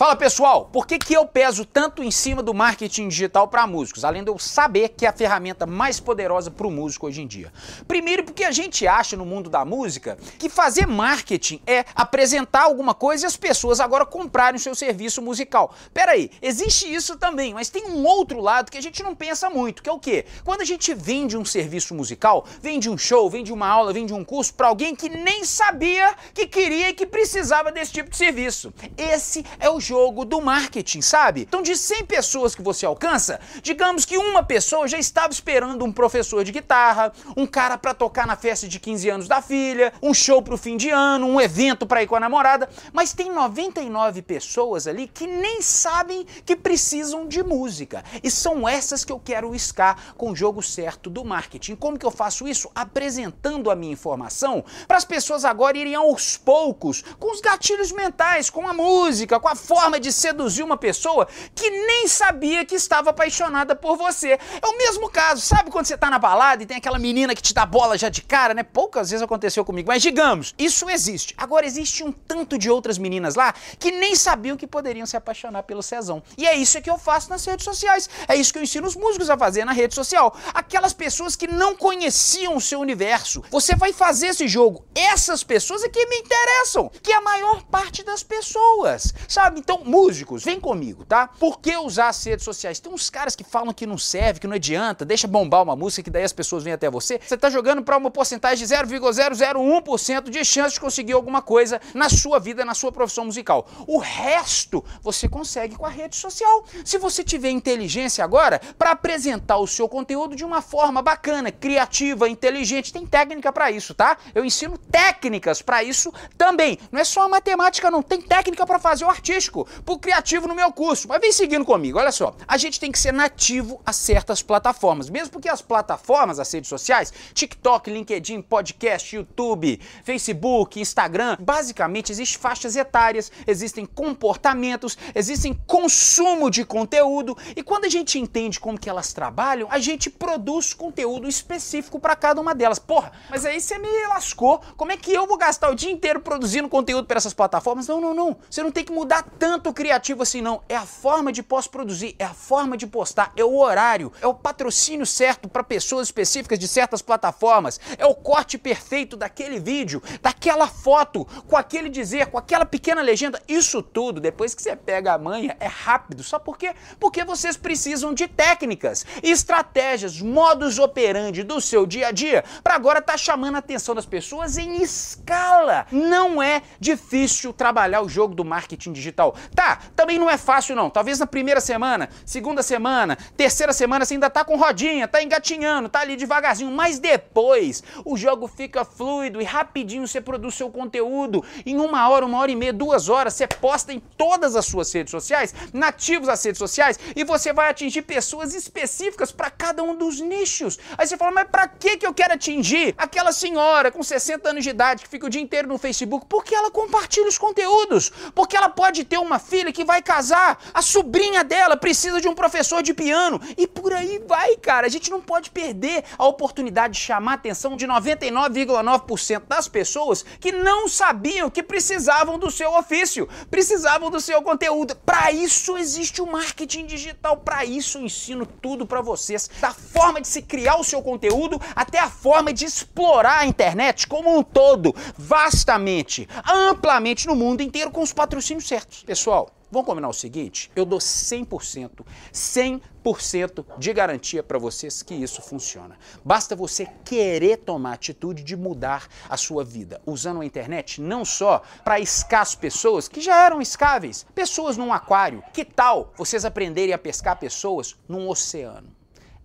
Fala pessoal, por que, que eu peso tanto em cima do marketing digital para músicos, além de eu saber que é a ferramenta mais poderosa para o músico hoje em dia? Primeiro, porque a gente acha no mundo da música que fazer marketing é apresentar alguma coisa e as pessoas agora comprarem o seu serviço musical. Pera aí, existe isso também, mas tem um outro lado que a gente não pensa muito, que é o quê? Quando a gente vende um serviço musical, vende um show, vende uma aula, vende um curso para alguém que nem sabia que queria e que precisava desse tipo de serviço. Esse é o jogo do marketing, sabe? Então, de 100 pessoas que você alcança, digamos que uma pessoa já estava esperando um professor de guitarra, um cara para tocar na festa de 15 anos da filha, um show pro fim de ano, um evento para ir com a namorada, mas tem 99 pessoas ali que nem sabem que precisam de música. E são essas que eu quero iscar com o jogo certo do marketing. Como que eu faço isso? Apresentando a minha informação para as pessoas agora irem aos poucos com os gatilhos mentais, com a música, com a forma de seduzir uma pessoa que nem sabia que estava apaixonada por você. É o mesmo caso, sabe quando você tá na balada e tem aquela menina que te dá bola já de cara, né? Poucas vezes aconteceu comigo, mas digamos, isso existe. Agora existe um tanto de outras meninas lá que nem sabiam que poderiam se apaixonar pelo Cezão. E é isso que eu faço nas redes sociais. É isso que eu ensino os músicos a fazer na rede social. Aquelas pessoas que não conheciam o seu universo. Você vai fazer esse jogo. Essas pessoas é que me interessam, que é a maior parte das pessoas, sabe? Então, músicos, vem comigo, tá? Por que usar as redes sociais? Tem uns caras que falam que não serve, que não adianta, deixa bombar uma música que daí as pessoas vêm até você. Você tá jogando para uma porcentagem de 0,001% de chance de conseguir alguma coisa na sua vida, na sua profissão musical. O resto você consegue com a rede social. Se você tiver inteligência agora para apresentar o seu conteúdo de uma forma bacana, criativa, inteligente, tem técnica para isso, tá? Eu ensino técnicas para isso também. Não é só a matemática, não. Tem técnica para fazer o artístico artístico pro criativo no meu curso. Mas vem seguindo comigo, olha só. A gente tem que ser nativo a certas plataformas, mesmo porque as plataformas, as redes sociais, TikTok, LinkedIn, podcast, YouTube, Facebook, Instagram, basicamente existem faixas etárias, existem comportamentos, existem consumo de conteúdo e quando a gente entende como que elas trabalham, a gente produz conteúdo específico para cada uma delas. Porra, mas aí você me lascou. Como é que eu vou gastar o dia inteiro produzindo conteúdo para essas plataformas? Não, não, não. Você não tem que mudar tanto criativo assim, não. É a forma de pós-produzir, é a forma de postar, é o horário, é o patrocínio certo para pessoas específicas de certas plataformas, é o corte perfeito daquele vídeo, daquela foto, com aquele dizer, com aquela pequena legenda. Isso tudo, depois que você pega a manha, é rápido. Só por quê? Porque vocês precisam de técnicas, estratégias, modus operandi do seu dia a dia para agora estar tá chamando a atenção das pessoas em escala. Não é difícil trabalhar o jogo do marketing digital. Tá, também não é fácil não. Talvez na primeira semana, segunda semana, terceira semana você ainda tá com rodinha, tá engatinhando, tá ali devagarzinho, mas depois o jogo fica fluido e rapidinho você produz seu conteúdo. Em uma hora, uma hora e meia, duas horas, você posta em todas as suas redes sociais, nativos às redes sociais, e você vai atingir pessoas específicas para cada um dos nichos. Aí você fala, mas para que que eu quero atingir aquela senhora com 60 anos de idade que fica o dia inteiro no Facebook? Porque ela compartilha os conteúdos, porque ela pode ter uma filha que vai casar, a sobrinha dela precisa de um professor de piano e por aí vai, cara. A gente não pode perder a oportunidade de chamar a atenção de 99,9% das pessoas que não sabiam que precisavam do seu ofício, precisavam do seu conteúdo. Para isso existe o marketing digital, para isso eu ensino tudo para vocês, da forma de se criar o seu conteúdo até a forma de explorar a internet como um todo, vastamente, amplamente no mundo inteiro com os patrocínios certos. Pessoal, vamos combinar o seguinte? Eu dou 100%, 100% de garantia para vocês que isso funciona. Basta você querer tomar atitude de mudar a sua vida, usando a internet não só para as pessoas que já eram escáveis, pessoas num aquário. Que tal vocês aprenderem a pescar pessoas num oceano?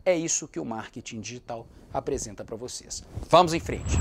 É isso que o marketing digital apresenta para vocês. Vamos em frente.